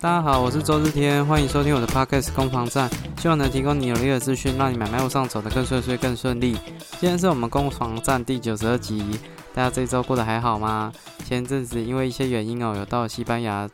大家好，我是周日天，欢迎收听我的 podcast 攻防战，希望能提供你有力的资讯，让你买卖路上走得更顺遂、更顺利。今天是我们攻防战第九十二集，大家这一周过得还好吗？前阵子因为一些原因哦，有到西班牙，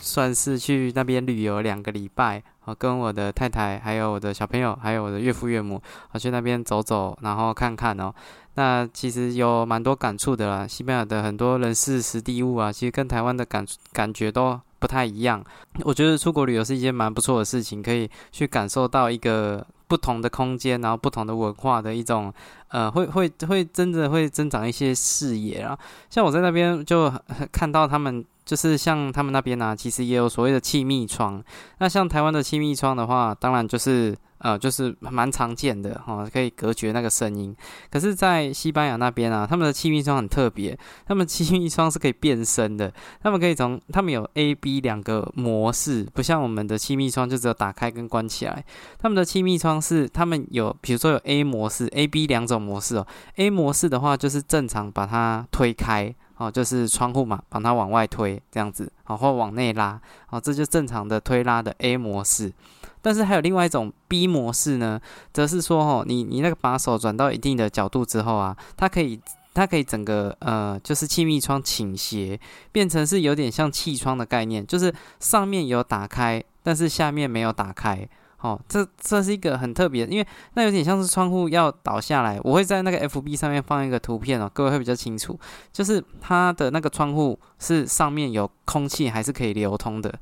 算是去那边旅游两个礼拜，跟我的太太、还有我的小朋友、还有我的岳父岳母，我去那边走走，然后看看哦。那其实有蛮多感触的啦，西班牙的很多人事、实地物啊，其实跟台湾的感感觉都。不太一样，我觉得出国旅游是一件蛮不错的事情，可以去感受到一个不同的空间，然后不同的文化的一种，呃，会会会真的会增长一些视野啊。像我在那边就看到他们。就是像他们那边呢，其实也有所谓的气密窗。那像台湾的气密窗的话，当然就是呃，就是蛮常见的哈，可以隔绝那个声音。可是，在西班牙那边啊，他们的气密窗很特别，他们气密窗是可以变声的，他们可以从他们有 A、B 两个模式，不像我们的气密窗就只有打开跟关起来。他们的气密窗是他们有，比如说有 A 模式、A、B 两种模式哦。A 模式的话，就是正常把它推开。哦，就是窗户嘛，把它往外推这样子，好或往内拉，好，这就正常的推拉的 A 模式。但是还有另外一种 B 模式呢，则是说，哦，你你那个把手转到一定的角度之后啊，它可以它可以整个呃，就是气密窗倾斜，变成是有点像气窗的概念，就是上面有打开，但是下面没有打开。哦，这这是一个很特别，因为那有点像是窗户要倒下来。我会在那个 FB 上面放一个图片哦，各位会比较清楚。就是它的那个窗户是上面有空气，还是可以流通的。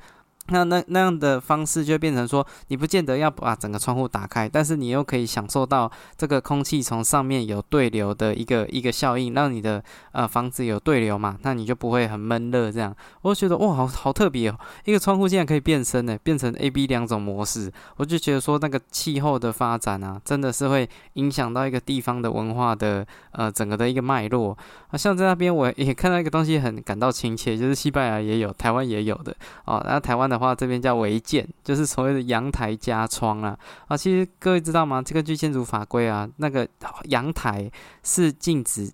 那那那样的方式就变成说，你不见得要把整个窗户打开，但是你又可以享受到这个空气从上面有对流的一个一个效应，让你的呃房子有对流嘛，那你就不会很闷热这样。我就觉得哇，好好特别哦，一个窗户竟然可以变身呢，变成 A、B 两种模式。我就觉得说那个气候的发展啊，真的是会影响到一个地方的文化的呃整个的一个脉络。好像在那边我也看到一个东西很感到亲切，就是西班牙也有，台湾也有的哦，然后台湾的。的话，这边叫违建，就是所谓的阳台加窗啊。啊，其实各位知道吗？这个据建筑法规啊，那个阳台是禁止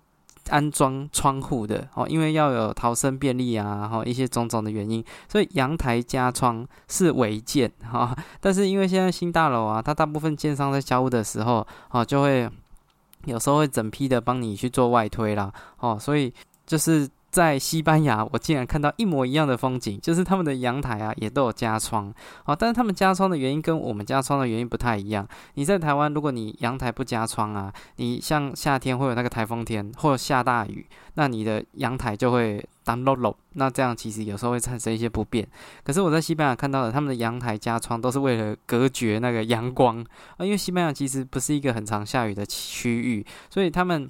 安装窗户的哦，因为要有逃生便利啊，然后一些种种的原因，所以阳台加窗是违建哈。但是因为现在新大楼啊，它大部分建商在交屋的时候哦，就会有时候会整批的帮你去做外推啦哦，所以就是。在西班牙，我竟然看到一模一样的风景，就是他们的阳台啊，也都有加窗哦。但是他们加窗的原因跟我们加窗的原因不太一样。你在台湾，如果你阳台不加窗啊，你像夏天会有那个台风天或下大雨，那你的阳台就会当漏漏，那这样其实有时候会产生一些不便。可是我在西班牙看到的，他们的阳台加窗都是为了隔绝那个阳光啊，因为西班牙其实不是一个很常下雨的区域，所以他们。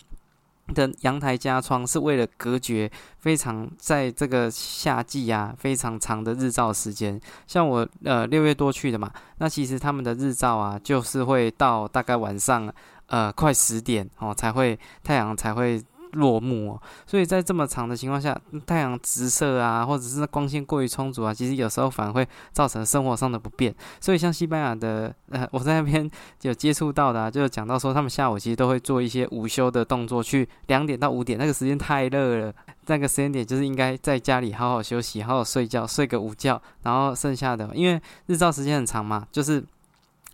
的阳台加窗是为了隔绝非常在这个夏季啊非常长的日照时间。像我呃六月多去的嘛，那其实他们的日照啊就是会到大概晚上呃快十点哦才会太阳才会。落幕哦，所以在这么长的情况下，太阳直射啊，或者是光线过于充足啊，其实有时候反而会造成生活上的不便。所以像西班牙的，呃，我在那边有接触到的，就讲到说，他们下午其实都会做一些午休的动作，去两点到五点那个时间太热了，那个时间点就是应该在家里好好休息，好好睡觉，睡个午觉，然后剩下的，因为日照时间很长嘛，就是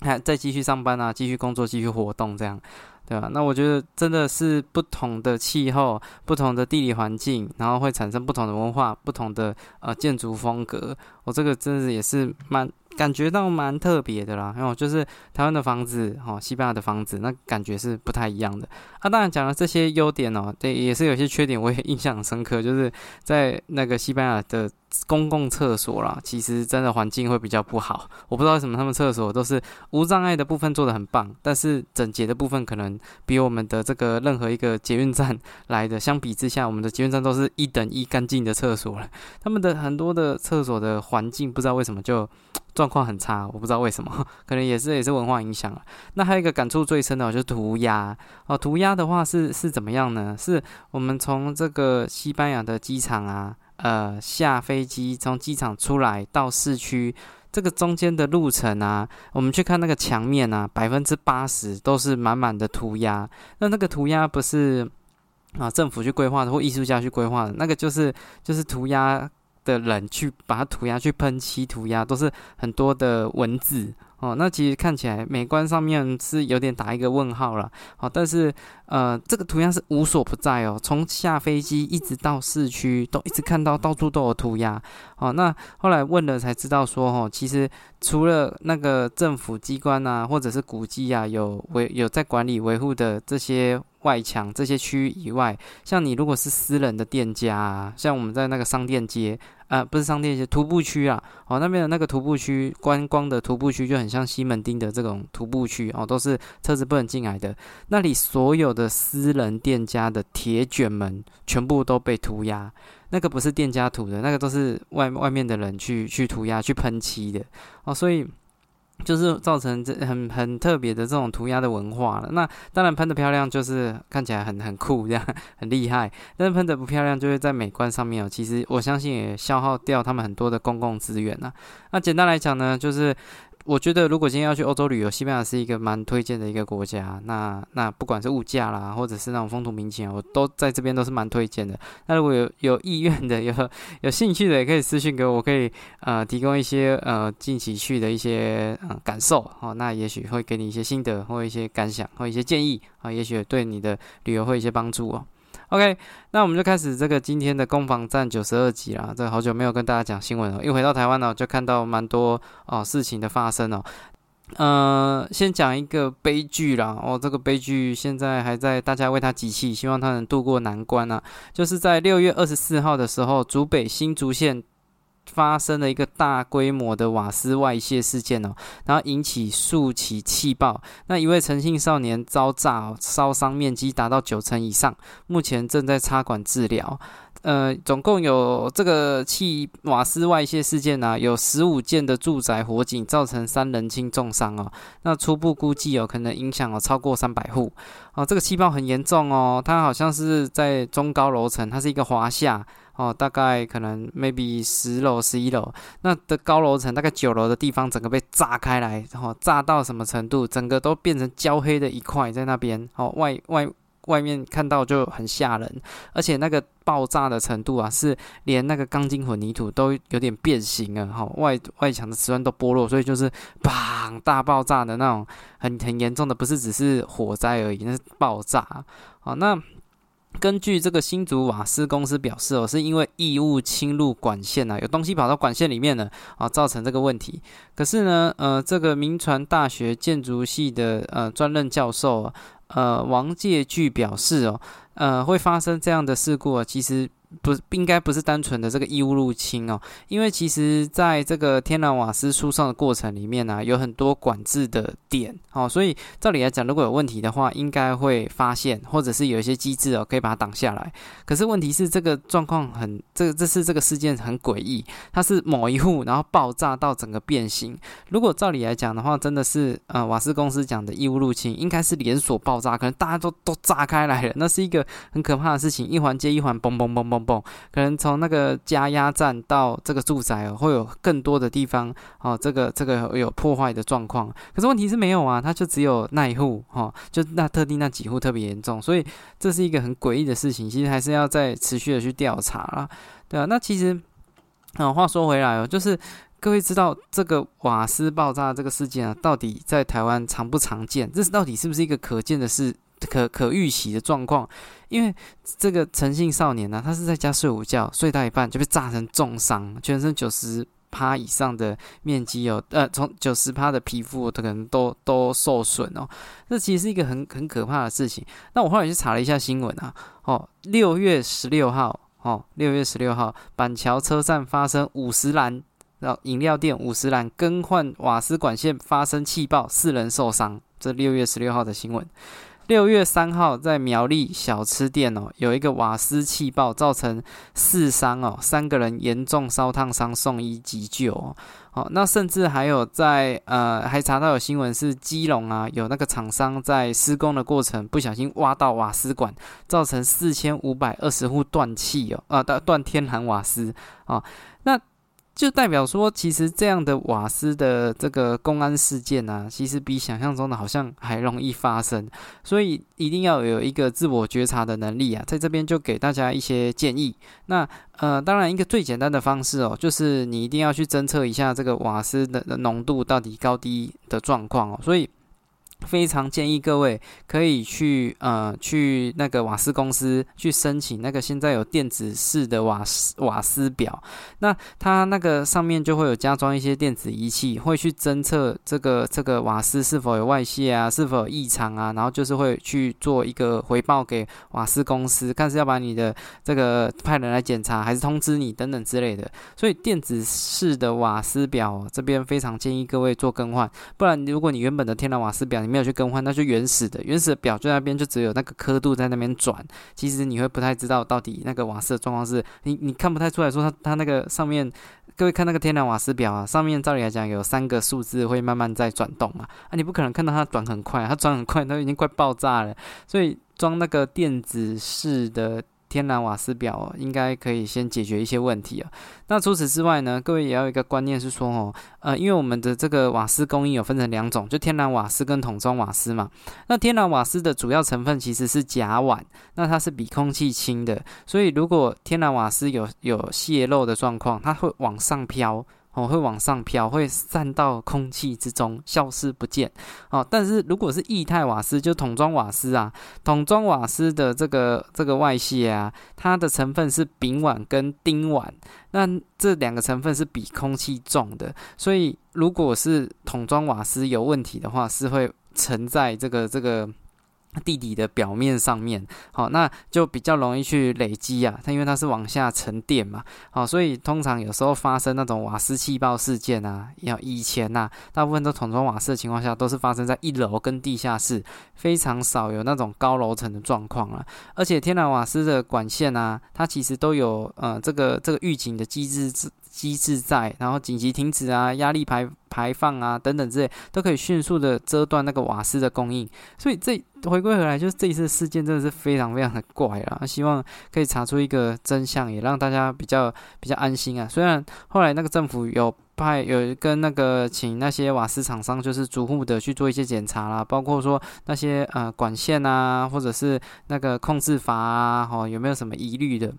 还再继续上班啊，继续工作，继续活动这样。对吧？那我觉得真的是不同的气候、不同的地理环境，然后会产生不同的文化、不同的呃建筑风格。我这个真的也是蛮。感觉到蛮特别的啦，然后就是台湾的房子，哈，西班牙的房子，那感觉是不太一样的。啊，当然讲了这些优点哦，对，也是有些缺点，我也印象很深刻，就是在那个西班牙的公共厕所啦，其实真的环境会比较不好。我不知道为什么他们厕所都是无障碍的部分做的很棒，但是整洁的部分可能比我们的这个任何一个捷运站来的相比之下，我们的捷运站都是一等一干净的厕所了。他们的很多的厕所的环境不知道为什么就。状况很差，我不知道为什么，可能也是也是文化影响了。那还有一个感触最深的，就是涂鸦哦。涂鸦的话是是怎么样呢？是我们从这个西班牙的机场啊，呃，下飞机从机场出来到市区这个中间的路程啊，我们去看那个墙面啊，百分之八十都是满满的涂鸦。那那个涂鸦不是啊政府去规划的，或艺术家去规划的，那个就是就是涂鸦。的人去把它涂鸦、去喷漆涂鸦，都是很多的文字。哦，那其实看起来美观上面是有点打一个问号了。好，但是呃，这个图样是无所不在哦，从下飞机一直到市区都一直看到到处都有涂鸦。哦，那后来问了才知道说，哦，其实除了那个政府机关啊，或者是古迹啊，有维有在管理维护的这些外墙这些区域以外，像你如果是私人的店家啊，像我们在那个商店街。啊，不是商店街，徒步区啊，哦，那边的那个徒步区，观光的徒步区就很像西门町的这种徒步区哦，都是车子不能进来的。那里所有的私人店家的铁卷门全部都被涂鸦，那个不是店家涂的，那个都是外外面的人去去涂鸦、去喷漆的哦，所以。就是造成这很很特别的这种涂鸦的文化了。那当然喷的漂亮，就是看起来很很酷，这样很厉害。但是喷的不漂亮，就会在美观上面哦。其实我相信也消耗掉他们很多的公共资源呐。那简单来讲呢，就是。我觉得如果今天要去欧洲旅游，西班牙是一个蛮推荐的一个国家。那那不管是物价啦，或者是那种风土民情，我都在这边都是蛮推荐的。那如果有有意愿的、有有兴趣的，也可以私信给我，我可以呃提供一些呃近期去的一些呃感受哦。那也许会给你一些心得，或一些感想，或一些建议啊，也许对你的旅游会有一些帮助哦。OK，那我们就开始这个今天的攻防战九十二集啦。这好久没有跟大家讲新闻了，一回到台湾呢，就看到蛮多哦事情的发生哦。呃，先讲一个悲剧啦。哦，这个悲剧现在还在大家为他集气，希望他能度过难关啊。就是在六月二十四号的时候，竹北新竹县。发生了一个大规模的瓦斯外泄事件哦，然后引起数起气爆，那一位诚信少年遭炸，烧伤面积达到九成以上，目前正在插管治疗。呃，总共有这个气瓦斯外泄事件呢，有十五件的住宅火警，造成三人轻重伤哦。那初步估计哦，可能影响了超过三百户哦。这个气爆很严重哦，它好像是在中高楼层，它是一个华夏。哦，大概可能 maybe 十楼、十一楼，那的高楼层大概九楼的地方，整个被炸开来，然后炸到什么程度？整个都变成焦黑的一块在那边。哦，外外外面看到就很吓人，而且那个爆炸的程度啊，是连那个钢筋混凝土都有点变形了。哈，外外墙的瓷砖都剥落，所以就是砰大爆炸的那种，很很严重的，不是只是火灾而已，那是爆炸。好，那。根据这个新竹瓦斯公司表示哦，是因为异物侵入管线啊，有东西跑到管线里面了啊，造成这个问题。可是呢，呃，这个民传大学建筑系的呃专任教授呃王介巨表示哦，呃，会发生这样的事故啊，其实。不应该不是单纯的这个异物入侵哦，因为其实在这个天然瓦斯输送的过程里面呢，有很多管制的点哦，所以照理来讲，如果有问题的话，应该会发现，或者是有一些机制哦，可以把它挡下来。可是问题是，这个状况很，这这次这个事件很诡异，它是某一户然后爆炸到整个变形。如果照理来讲的话，真的是呃瓦斯公司讲的异物入侵，应该是连锁爆炸，可能大家都都炸开来了，那是一个很可怕的事情，一环接一环，嘣嘣嘣嘣。嘣，可能从那个加压站到这个住宅哦，会有更多的地方哦，这个这个有破坏的状况。可是问题是没有啊，它就只有那一户哈，就那特定那几户特别严重，所以这是一个很诡异的事情。其实还是要再持续的去调查啦，对啊。那其实啊，话说回来哦，就是各位知道这个瓦斯爆炸这个事件啊，到底在台湾常不常见？这是到底是不是一个可见的事？可可预期的状况，因为这个诚信少年呢，他是在家睡午觉，睡到一半就被炸成重伤，全身九十趴以上的面积有，呃，从九十趴的皮肤可能都都受损哦。这其实是一个很很可怕的事情。那我后来去查了一下新闻啊，哦，六月十六号，哦，六月十六号，板桥车站发生五十栏，然后饮料店五十栏更换瓦斯管线发生气爆，四人受伤。这六月十六号的新闻。六月三号，在苗栗小吃店哦，有一个瓦斯气爆，造成四伤哦，三个人严重烧烫伤，送医急救哦。好，那甚至还有在呃，还查到有新闻是基隆啊，有那个厂商在施工的过程不小心挖到瓦斯管，造成四千五百二十户断气哦，啊断断天然瓦斯啊，就代表说，其实这样的瓦斯的这个公安事件啊，其实比想象中的好像还容易发生，所以一定要有一个自我觉察的能力啊，在这边就给大家一些建议。那呃，当然一个最简单的方式哦，就是你一定要去侦测一下这个瓦斯的浓度到底高低的状况哦，所以。非常建议各位可以去呃去那个瓦斯公司去申请那个现在有电子式的瓦斯瓦斯表，那它那个上面就会有加装一些电子仪器，会去侦测这个这个瓦斯是否有外泄啊，是否有异常啊，然后就是会去做一个回报给瓦斯公司，看是要把你的这个派人来检查，还是通知你等等之类的。所以电子式的瓦斯表这边非常建议各位做更换，不然如果你原本的天然瓦斯表。没有去更换，那就原始的，原始的表就那边就只有那个刻度在那边转，其实你会不太知道到底那个瓦斯的状况是，你你看不太出来说它它那个上面，各位看那个天然瓦斯表啊，上面照理来讲有三个数字会慢慢在转动嘛，啊你不可能看到它转很快，它转很快，它已经快爆炸了，所以装那个电子式的。天然瓦斯表应该可以先解决一些问题啊。那除此之外呢，各位也要有一个观念是说哦，呃，因为我们的这个瓦斯供应有分成两种，就天然瓦斯跟桶装瓦斯嘛。那天然瓦斯的主要成分其实是甲烷，那它是比空气轻的，所以如果天然瓦斯有有泄漏的状况，它会往上飘。哦，会往上飘，会散到空气之中，消失不见。哦，但是如果是液态瓦斯，就桶装瓦斯啊，桶装瓦斯的这个这个外泄啊，它的成分是丙烷跟丁烷，那这两个成分是比空气重的，所以如果是桶装瓦斯有问题的话，是会沉在这个这个。地底的表面上面，好，那就比较容易去累积啊。它因为它是往下沉淀嘛，好，所以通常有时候发生那种瓦斯气爆事件啊，要以前呐，大部分都桶装瓦斯的情况下，都是发生在一楼跟地下室，非常少有那种高楼层的状况啊。而且天然瓦斯的管线啊，它其实都有呃这个这个预警的机制机制在，然后紧急停止啊，压力排排放啊等等之类，都可以迅速的遮断那个瓦斯的供应。所以这回归回来，就是这一次事件真的是非常非常的怪啊！希望可以查出一个真相，也让大家比较比较安心啊。虽然后来那个政府有派有跟那个请那些瓦斯厂商，就是逐户的去做一些检查啦，包括说那些呃管线啊，或者是那个控制阀啊，哦有没有什么疑虑的。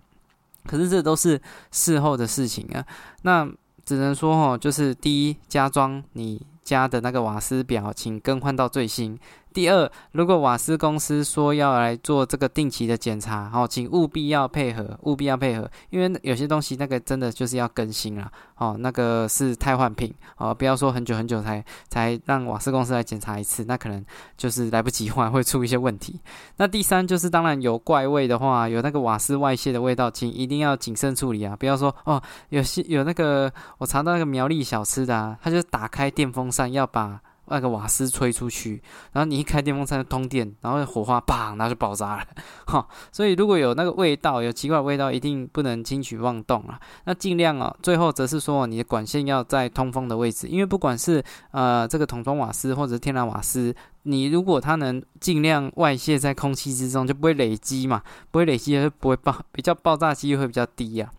可是这都是事后的事情啊，那只能说哦，就是第一加装你家的那个瓦斯表，请更换到最新。第二，如果瓦斯公司说要来做这个定期的检查，哦，请务必要配合，务必要配合，因为有些东西那个真的就是要更新了，哦，那个是汰换品，哦，不要说很久很久才才让瓦斯公司来检查一次，那可能就是来不及换，会出一些问题。那第三就是，当然有怪味的话，有那个瓦斯外泄的味道，请一定要谨慎处理啊，不要说哦，有些有那个我查到那个苗栗小吃的，啊，他就打开电风扇要把。那个瓦斯吹出去，然后你一开电风扇通电，然后火花砰，那就爆炸了，哈。所以如果有那个味道，有奇怪的味道，一定不能轻举妄动啊。那尽量哦，最后则是说你的管线要在通风的位置，因为不管是呃这个桶装瓦斯或者是天然瓦斯，你如果它能尽量外泄在空气之中，就不会累积嘛，不会累积就不会爆，比较爆炸机会会比较低呀。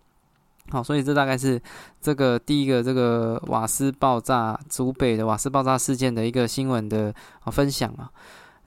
好，所以这大概是这个第一个这个瓦斯爆炸，竹北的瓦斯爆炸事件的一个新闻的分享啊。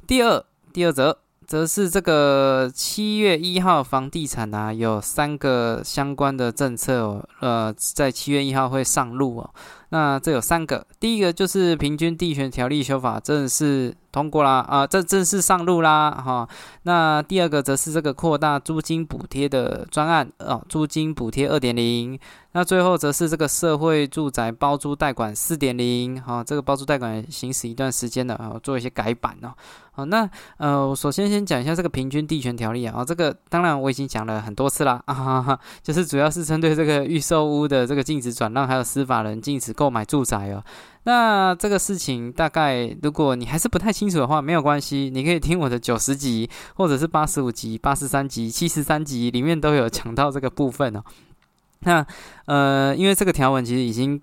第二，第二则则是这个七月一号房地产啊，有三个相关的政策哦，呃，在七月一号会上路哦。那这有三个，第一个就是平均地权条例修法正式通过啦，啊，这正式上路啦，哈。那第二个则是这个扩大租金补贴的专案，哦，租金补贴二点零。那最后则是这个社会住宅包租代管四点零，哈，这个包租代管行驶一段时间了，啊，做一些改版哦。好，那呃，我首先先讲一下这个平均地权条例啊，这个当然我已经讲了很多次啦，啊哈哈，就是主要是针对这个预售屋的这个禁止转让，还有司法人禁止购买住宅哦。那这个事情大概如果你还是不太清楚的话，没有关系，你可以听我的九十集，或者是八十五集、八十三集、七十三集里面都有讲到这个部分哦。那呃，因为这个条文其实已经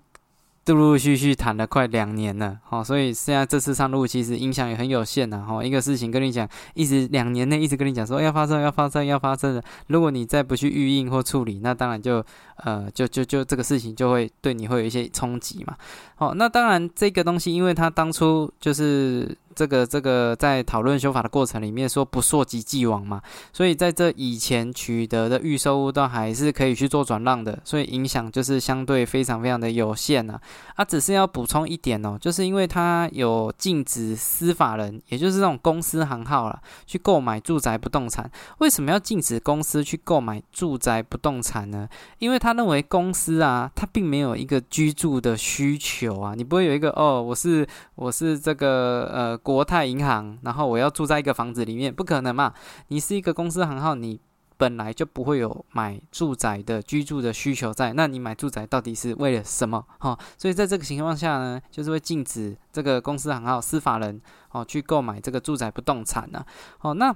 陆陆续续谈了快两年了，哦，所以现在这次上路其实影响也很有限呐，哈，一个事情跟你讲，一直两年内一直跟你讲说要发生要发生要发生的，如果你再不去预应或处理，那当然就呃就就就这个事情就会对你会有一些冲击嘛，好，那当然这个东西，因为它当初就是这个这个在讨论修法的过程里面说不溯及既往嘛，所以在这以前取得的预售物都还是可以去做转让的，所以影响就是相对非常非常的有限呐。啊，只是要补充一点哦，就是因为它有禁止司法人，也就是这种公司行号了，去购买住宅不动产。为什么要禁止公司去购买住宅不动产呢？因为他认为公司啊，他并没有一个居住的需求啊，你不会有一个哦，我是我是这个呃国泰银行，然后我要住在一个房子里面，不可能嘛？你是一个公司行号，你。本来就不会有买住宅的居住的需求在，那你买住宅到底是为了什么？哈，所以在这个情况下呢，就是会禁止这个公司行号司法人哦去购买这个住宅不动产呢。哦，那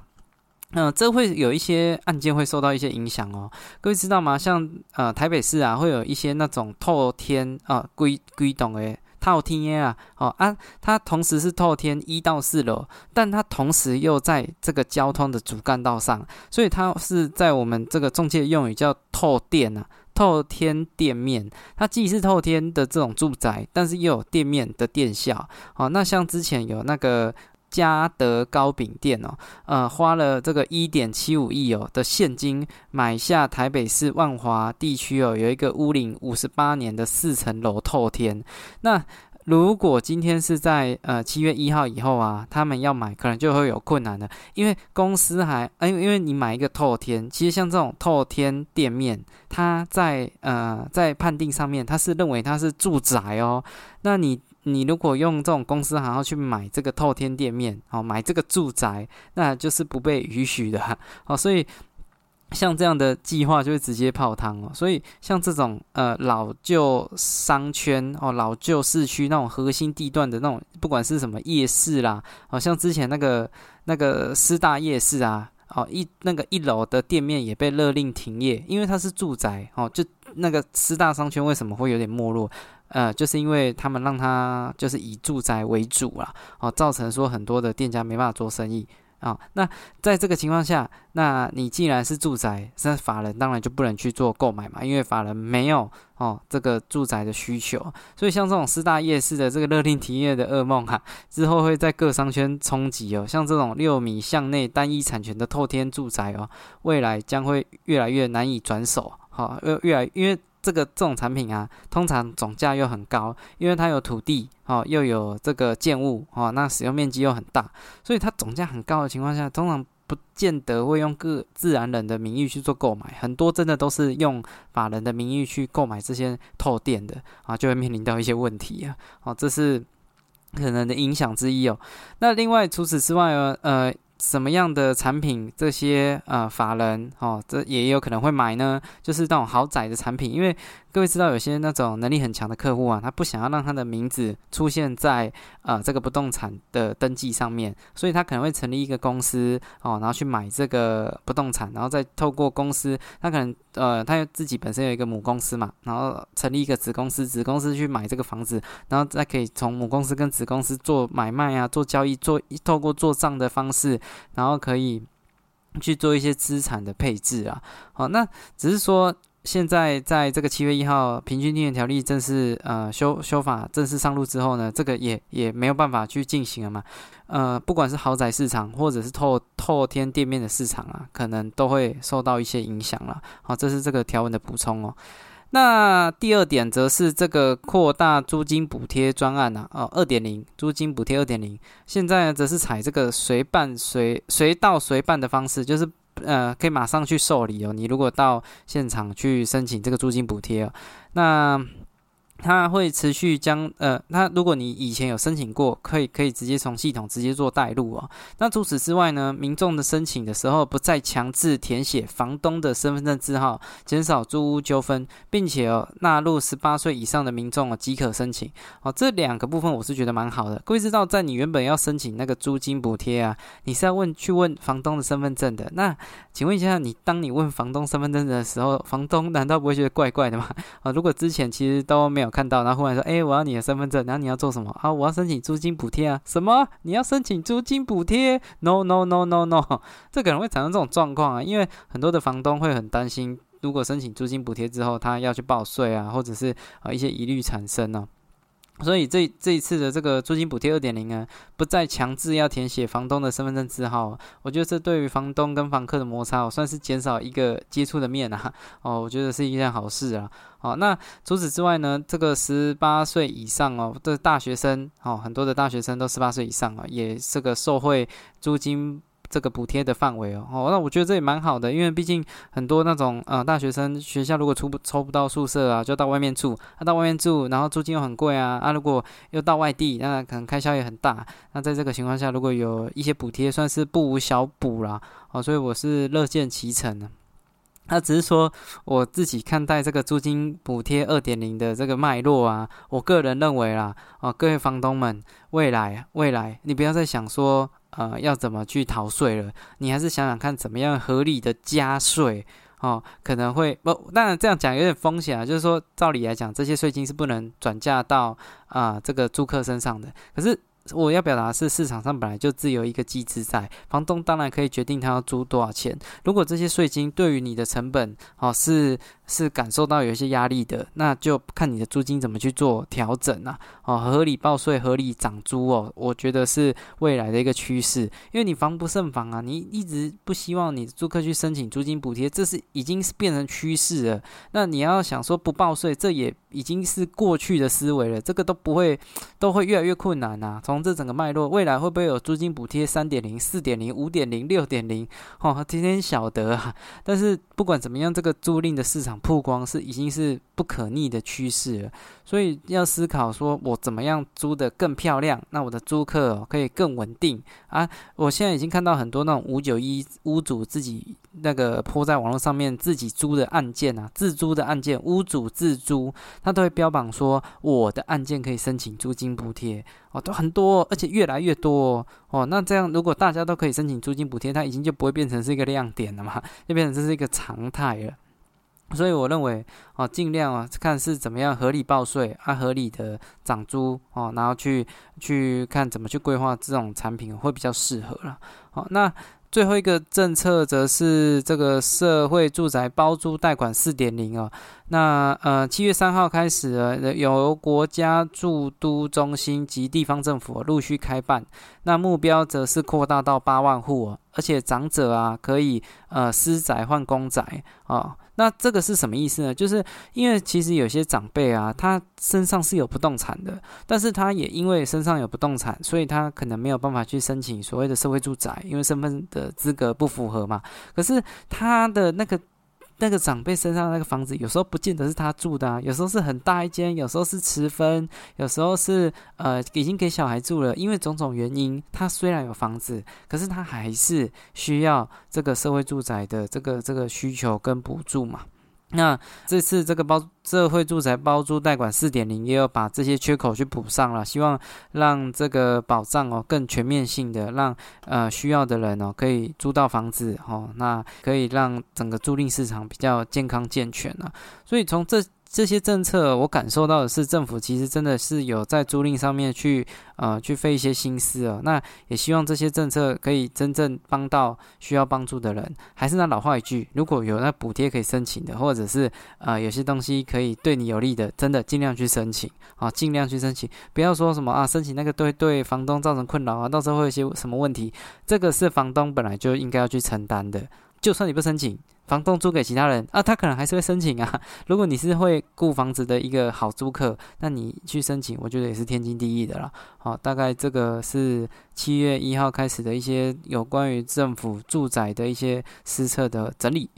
嗯，这会有一些案件会受到一些影响哦。各位知道吗？像呃台北市啊，会有一些那种透天啊规规栋诶。透天啊，哦啊，它同时是透天一到四楼，但它同时又在这个交通的主干道上，所以它是在我们这个中介用语叫透电啊，透天店面。它既是透天的这种住宅，但是又有店面的店效。哦，那像之前有那个嘉德糕饼店哦，呃，花了这个一点七五亿哦的现金买下台北市万华地区哦有一个屋龄五十八年的四层楼透天，那。如果今天是在呃七月一号以后啊，他们要买，可能就会有困难的，因为公司还，因因为你买一个透天，其实像这种透天店面，它在呃在判定上面，它是认为它是住宅哦，那你你如果用这种公司行号去买这个透天店面，哦，买这个住宅，那就是不被允许的，哦，所以。像这样的计划就会直接泡汤哦，所以像这种呃老旧商圈哦、老旧市区那种核心地段的那种，不管是什么夜市啦，好像之前那个那个师大夜市啊，哦一那个一楼的店面也被勒令停业，因为它是住宅哦，就那个师大商圈为什么会有点没落？呃，就是因为他们让他就是以住宅为主啦，哦，造成说很多的店家没办法做生意。啊，那在这个情况下，那你既然是住宅，那法人当然就不能去做购买嘛，因为法人没有哦这个住宅的需求，所以像这种四大夜市的这个勒令停业的噩梦哈，之后会在各商圈冲击哦，像这种六米向内单一产权的透天住宅哦，未来将会越来越难以转手，好，越越来因为。这个这种产品啊，通常总价又很高，因为它有土地哦，又有这个建物哦，那使用面积又很大，所以它总价很高的情况下，通常不见得会用个自然人的名义去做购买，很多真的都是用法人的名义去购买这些透电的啊，就会面临到一些问题啊，哦，这是可能的影响之一哦。那另外除此之外呢，呃。什么样的产品，这些呃法人哦，这也有可能会买呢？就是那种豪宅的产品，因为。各位知道，有些那种能力很强的客户啊，他不想要让他的名字出现在呃这个不动产的登记上面，所以他可能会成立一个公司哦，然后去买这个不动产，然后再透过公司，他可能呃他自己本身有一个母公司嘛，然后成立一个子公司，子公司去买这个房子，然后再可以从母公司跟子公司做买卖啊，做交易，做透过做账的方式，然后可以去做一些资产的配置啊。好，那只是说。现在在这个七月一号平均地权条例正式呃修修法正式上路之后呢，这个也也没有办法去进行了嘛。呃，不管是豪宅市场或者是透透天店面的市场啊，可能都会受到一些影响了。好，这是这个条文的补充哦。那第二点则是这个扩大租金补贴专案呐，哦，二点零租金补贴二点零，现在呢则是采这个随办随随到随办的方式，就是。呃，可以马上去受理哦。你如果到现场去申请这个租金补贴，那。它会持续将呃，那如果你以前有申请过，可以可以直接从系统直接做带入哦。那除此之外呢，民众的申请的时候不再强制填写房东的身份证字号，减少租屋纠纷，并且哦纳入十八岁以上的民众哦即可申请哦。这两个部分我是觉得蛮好的。各位知道，在你原本要申请那个租金补贴啊，你是要问去问房东的身份证的。那请问一下，你当你问房东身份证的时候，房东难道不会觉得怪怪的吗？啊，如果之前其实都没有。有看到，然后忽然说，哎，我要你的身份证，然后你要做什么啊？我要申请租金补贴啊？什么？你要申请租金补贴？No No No No No，这可能会产生这种状况啊，因为很多的房东会很担心，如果申请租金补贴之后，他要去报税啊，或者是啊一些疑虑产生呢。所以这这一次的这个租金补贴二点零呢，不再强制要填写房东的身份证字号，我觉得这对于房东跟房客的摩擦，我算是减少一个接触的面啊。哦，我觉得是一件好事啊。哦，那除此之外呢，这个十八岁以上哦的大学生，哦，很多的大学生都十八岁以上啊，也这个受惠租金。这个补贴的范围哦，哦，那我觉得这也蛮好的，因为毕竟很多那种呃大学生学校如果出不抽不到宿舍啊，就到外面住，他到外面住，然后租金又很贵啊，啊，如果又到外地，那可能开销也很大。那在这个情况下，如果有一些补贴，算是不无小补啦，哦，所以我是乐见其成的。那只是说我自己看待这个租金补贴二点零的这个脉络啊，我个人认为啦，哦，各位房东们，未来未来，你不要再想说。呃，要怎么去逃税了？你还是想想看，怎么样合理的加税哦？可能会不，当然这样讲有点风险啊。就是说，照理来讲，这些税金是不能转嫁到啊这个租客身上的。可是我要表达的是，市场上本来就自有一个机制在，房东当然可以决定他要租多少钱。如果这些税金对于你的成本哦是。是感受到有一些压力的，那就看你的租金怎么去做调整啊。哦，合理报税、合理涨租哦，我觉得是未来的一个趋势。因为你防不胜防啊，你一直不希望你租客去申请租金补贴，这是已经是变成趋势了。那你要想说不报税，这也已经是过去的思维了，这个都不会，都会越来越困难呐。从这整个脉络，未来会不会有租金补贴三点零、四点零、五点零、六点零？哦，天天晓得啊。但是不管怎么样，这个租赁的市场。曝光是已经是不可逆的趋势了，所以要思考说，我怎么样租的更漂亮，那我的租客可以更稳定啊！我现在已经看到很多那种五九一屋主自己那个铺在网络上面自己租的案件啊，自租的案件，屋主自租，他都会标榜说我的案件可以申请租金补贴哦，都很多，而且越来越多哦。那这样如果大家都可以申请租金补贴，它已经就不会变成是一个亮点了嘛，就变成这是一个常态了。所以我认为，哦，尽量啊，看是怎么样合理报税，啊，合理的涨租，哦，然后去去看怎么去规划这种产品会比较适合了。好，那最后一个政策则是这个社会住宅包租贷款四点零啊。那呃，七月三号开始，由国家住都中心及地方政府陆续开办。那目标则是扩大到八万户哦，而且长者啊可以呃私宅换公宅啊。那这个是什么意思呢？就是因为其实有些长辈啊，他身上是有不动产的，但是他也因为身上有不动产，所以他可能没有办法去申请所谓的社会住宅，因为身份的资格不符合嘛。可是他的那个。那个长辈身上那个房子，有时候不见得是他住的啊，有时候是很大一间，有时候是持分，有时候是呃已经给小孩住了。因为种种原因，他虽然有房子，可是他还是需要这个社会住宅的这个这个需求跟补助嘛。那这次这个包社会住宅包租贷款四点零，也有把这些缺口去补上了，希望让这个保障哦更全面性的，让呃需要的人哦可以租到房子哦，那可以让整个租赁市场比较健康健全了。所以从这。这些政策，我感受到的是，政府其实真的是有在租赁上面去，呃，去费一些心思哦。那也希望这些政策可以真正帮到需要帮助的人。还是那老话一句，如果有那补贴可以申请的，或者是呃有些东西可以对你有利的，真的尽量去申请啊，尽量去申请，不要说什么啊，申请那个对对房东造成困扰啊，到时候会有些什么问题，这个是房东本来就应该要去承担的。就算你不申请。房东租给其他人啊，他可能还是会申请啊。如果你是会雇房子的一个好租客，那你去申请，我觉得也是天经地义的了。好，大概这个是七月一号开始的一些有关于政府住宅的一些施策的整理。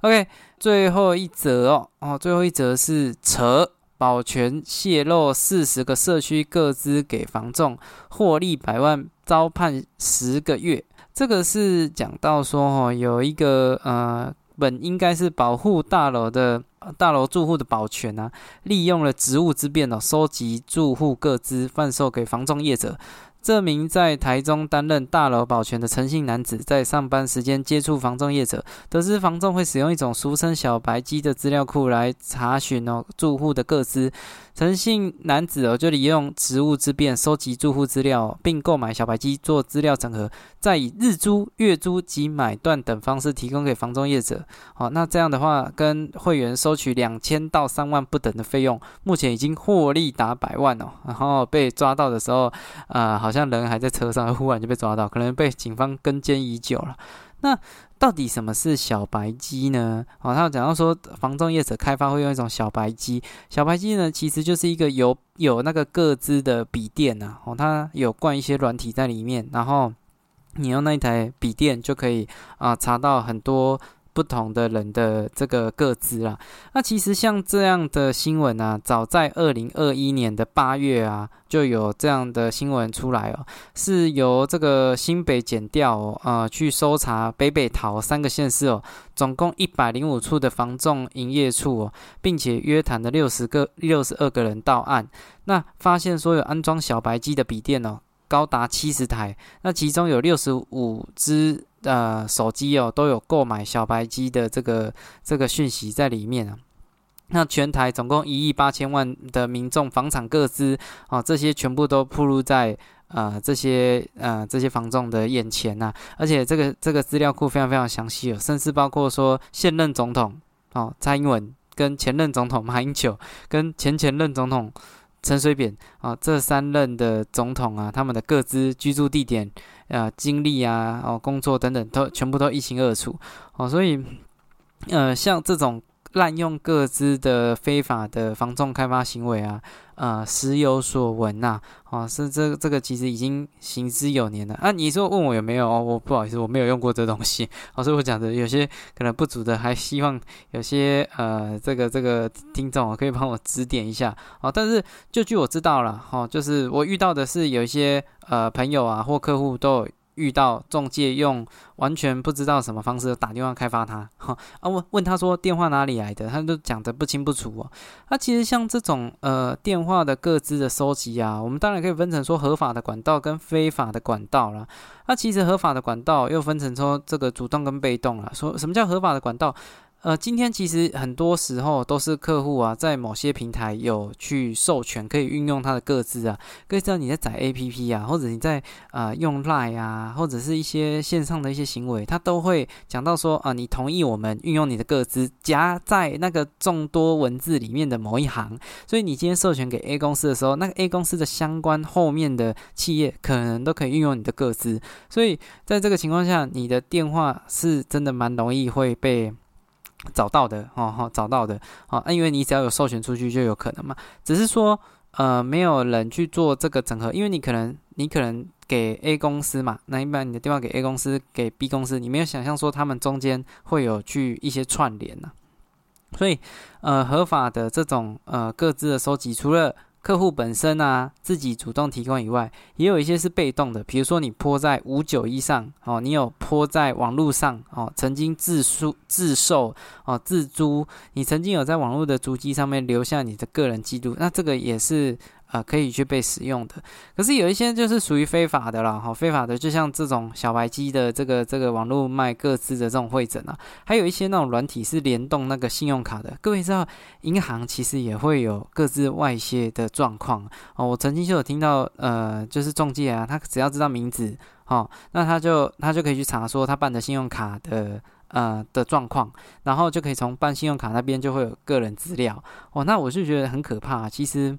OK，最后一则哦，哦，最后一则是扯保全泄露四十个社区各资给房仲获利百万，遭判十个月。这个是讲到说哦，有一个呃。本应该是保护大楼的大楼住户的保全啊，利用了职务之便哦，收集住户各资，贩售给房中业者。这名在台中担任大楼保全的陈姓男子，在上班时间接触房仲业者，得知房仲会使用一种俗称“小白机”的资料库来查询哦住户的个资。陈姓男子哦，就利用职务之便收集住户资料，并购买小白机做资料整合，再以日租、月租及买断等方式提供给房中业者。好，那这样的话，跟会员收取两千到三万不等的费用，目前已经获利达百万哦。然后被抓到的时候，呃，好像人还在车上，忽然就被抓到，可能被警方跟监已久了。那到底什么是小白机呢？哦，他讲到说，防重业者开发会用一种小白机。小白机呢，其实就是一个有有那个各资的笔电呐。哦，它有灌一些软体在里面，然后你用那一台笔电就可以啊查到很多。不同的人的这个个资啦，那其实像这样的新闻啊，早在二零二一年的八月啊，就有这样的新闻出来哦，是由这个新北检调哦啊去搜查北北桃三个县市哦，总共一百零五处的房仲营业处哦，并且约谈了六十个六十二个人到案，那发现所有安装小白机的笔电哦，高达七十台，那其中有六十五支。呃，手机哦都有购买小白机的这个这个讯息在里面啊。那全台总共一亿八千万的民众房产各资啊，这些全部都铺露在呃这些呃这些房仲的眼前呐。而且这个这个资料库非常非常详细哦，甚至包括说现任总统哦蔡英文跟前任总统马英九跟前前任总统。陈水扁啊，这三任的总统啊，他们的各自居住地点、啊经历啊、哦工作等等，都全部都一清二楚哦。所以，呃，像这种滥用各自的非法的房仲开发行为啊。呃，时有所闻呐，哦，是这这个其实已经行之有年了啊。你说问我有没有哦？我不好意思，我没有用过这东西。哦，所以我讲的有些可能不足的，还希望有些呃，这个这个听众可以帮我指点一下哦。但是就据我知道了，哦，就是我遇到的是有一些呃朋友啊或客户都。遇到中介用完全不知道什么方式打电话开发他，哈 啊问问他说电话哪里来的，他都讲得不清不楚哦。那其实像这种呃电话的各自的收集啊，我们当然可以分成说合法的管道跟非法的管道啦。那其实合法的管道又分成说这个主动跟被动啦。说什么叫合法的管道？呃，今天其实很多时候都是客户啊，在某些平台有去授权，可以运用他的个资啊，可以知道你在载 APP 啊，或者你在呃用 Line 啊，或者是一些线上的一些行为，他都会讲到说啊，你同意我们运用你的个资，夹在那个众多文字里面的某一行，所以你今天授权给 A 公司的时候，那个 A 公司的相关后面的企业可能都可以运用你的个资，所以在这个情况下，你的电话是真的蛮容易会被。找到的，哦好，找到的，哦，因为你只要有授权出去就有可能嘛，只是说，呃，没有人去做这个整合，因为你可能，你可能给 A 公司嘛，那一般你的电话给 A 公司，给 B 公司，你没有想象说他们中间会有去一些串联呐，所以，呃，合法的这种呃各自的收集，除了客户本身啊，自己主动提供以外，也有一些是被动的。比如说，你泼在五九一上哦，你有泼在网络上哦，曾经自书自售哦，自租，你曾经有在网络的足迹上面留下你的个人记录，那这个也是。啊，可以去被使用的，可是有一些就是属于非法的啦，哈，非法的就像这种小白机的这个这个网络卖各自的这种会诊啊，还有一些那种软体是联动那个信用卡的。各位知道，银行其实也会有各自外泄的状况哦。我曾经就有听到，呃，就是中介啊，他只要知道名字，哦，那他就他就可以去查说他办的信用卡的呃的状况，然后就可以从办信用卡那边就会有个人资料哦。那我就觉得很可怕，其实。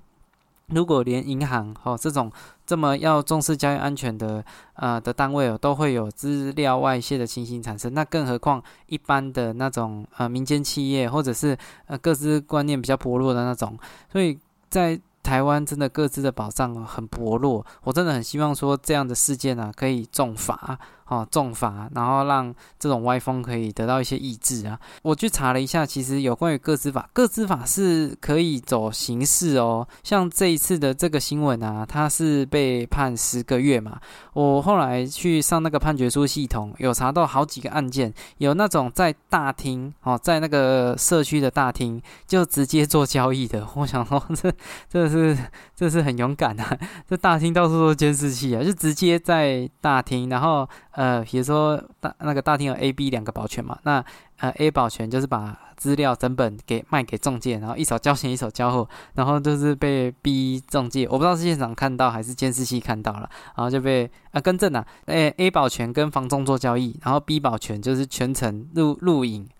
如果连银行哦这种这么要重视交易安全的呃的单位哦都会有资料外泄的情形产生，那更何况一般的那种呃民间企业或者是呃各自观念比较薄弱的那种，所以在台湾真的各自的保障很薄弱，我真的很希望说这样的事件啊可以重罚。哦重罚，然后让这种歪风可以得到一些抑制啊。我去查了一下，其实有关于各资法，各资法是可以走刑事哦。像这一次的这个新闻啊，他是被判十个月嘛。我后来去上那个判决书系统，有查到好几个案件，有那种在大厅哦，在那个社区的大厅就直接做交易的。我想说，这这是这是很勇敢啊！这大厅到处都是监视器啊，就直接在大厅，然后呃，比如说大那个大厅有 A、B 两个保全嘛，那呃 A 保全就是把资料整本给卖给中介，然后一手交钱一手交货，然后就是被 B 中介，我不知道是现场看到还是监视器看到了，然后就被啊更正了，诶 A 保全跟房仲做交易，然后 B 保全就是全程录录影，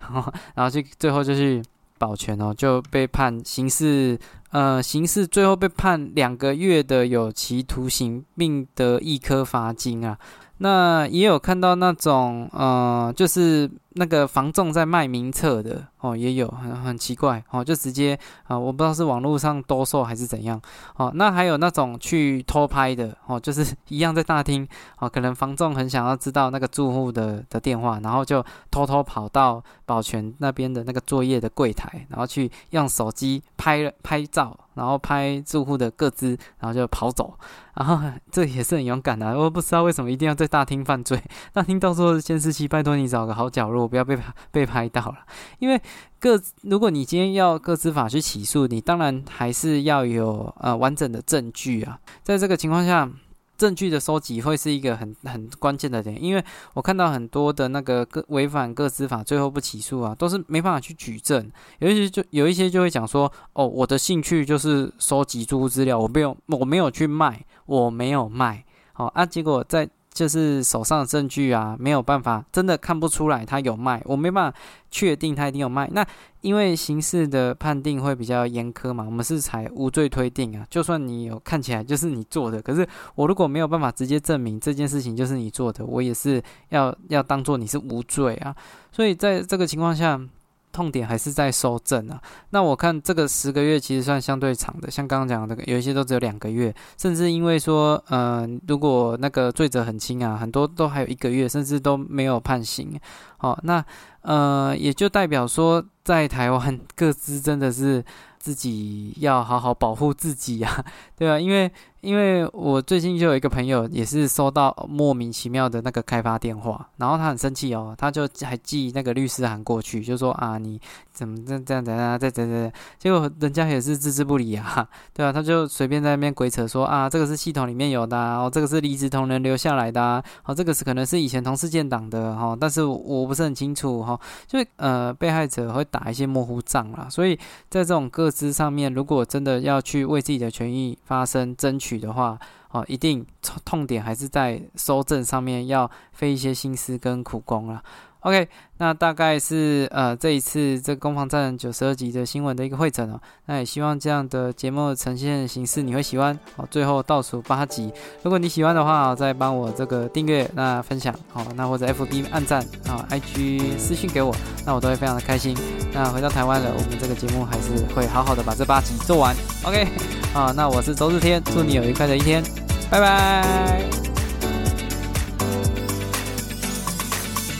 然后就最后就去。保全哦，就被判刑事，呃，刑事最后被判两个月的有期徒刑，并得一颗罚金啊。那也有看到那种，呃，就是那个房仲在卖名册的哦，也有很很奇怪哦，就直接啊，我不知道是网络上兜售还是怎样哦。那还有那种去偷拍的哦，就是 一样在大厅哦，可能房仲很想要知道那个住户的的电话，然后就偷偷跑到保全那边的那个作业的柜台，然后去用手机拍了拍照。然后拍住户的个资，然后就跑走，然后 这也是很勇敢的。我不知道为什么一定要在大厅犯罪，大厅到时候监视器，拜托你找个好角落，不要被被拍到了。因为各如果你今天要各资法去起诉你，当然还是要有呃完整的证据啊。在这个情况下。证据的收集会是一个很很关键的点，因为我看到很多的那个各违反各资法最后不起诉啊，都是没办法去举证。有一些就有一些就会讲说，哦，我的兴趣就是收集住户资料，我没有我没有去卖，我没有卖，好啊，结果在。就是手上的证据啊，没有办法，真的看不出来他有卖，我没办法确定他一定有卖。那因为刑事的判定会比较严苛嘛，我们是采无罪推定啊。就算你有看起来就是你做的，可是我如果没有办法直接证明这件事情就是你做的，我也是要要当做你是无罪啊。所以在这个情况下。痛点还是在收证啊。那我看这个十个月其实算相对长的，像刚刚讲的，有一些都只有两个月，甚至因为说，呃，如果那个罪责很轻啊，很多都还有一个月，甚至都没有判刑。好，那呃，也就代表说，在台湾各自真的是自己要好好保护自己啊，对啊，因为。因为我最近就有一个朋友，也是收到莫名其妙的那个开发电话，然后他很生气哦，他就还寄那个律师函过去，就说啊，你怎么这这样子啊，这这这，结果人家也是置之不理啊，对啊，他就随便在那边鬼扯说啊，这个是系统里面有的，哦，这个是离职同仁留下来的，啊哦，这个是可能是以前同事建档的哈，但是我不是很清楚哈，就呃，被害者会打一些模糊仗啦，所以在这种各资上面，如果真的要去为自己的权益发声争取。的话，哦，一定痛点还是在收证上面要费一些心思跟苦功了。OK，那大概是呃这一次这个攻防战九十二集的新闻的一个会诊哦。那也希望这样的节目呈现形式你会喜欢哦。最后倒数八集，如果你喜欢的话，再帮我这个订阅、那分享哦，那或者 FB 按赞啊，IG 私信给我，那我都会非常的开心。那回到台湾了，我们这个节目还是会好好的把这八集做完。OK，啊，那我是周日天，祝你有愉快的一天，拜拜。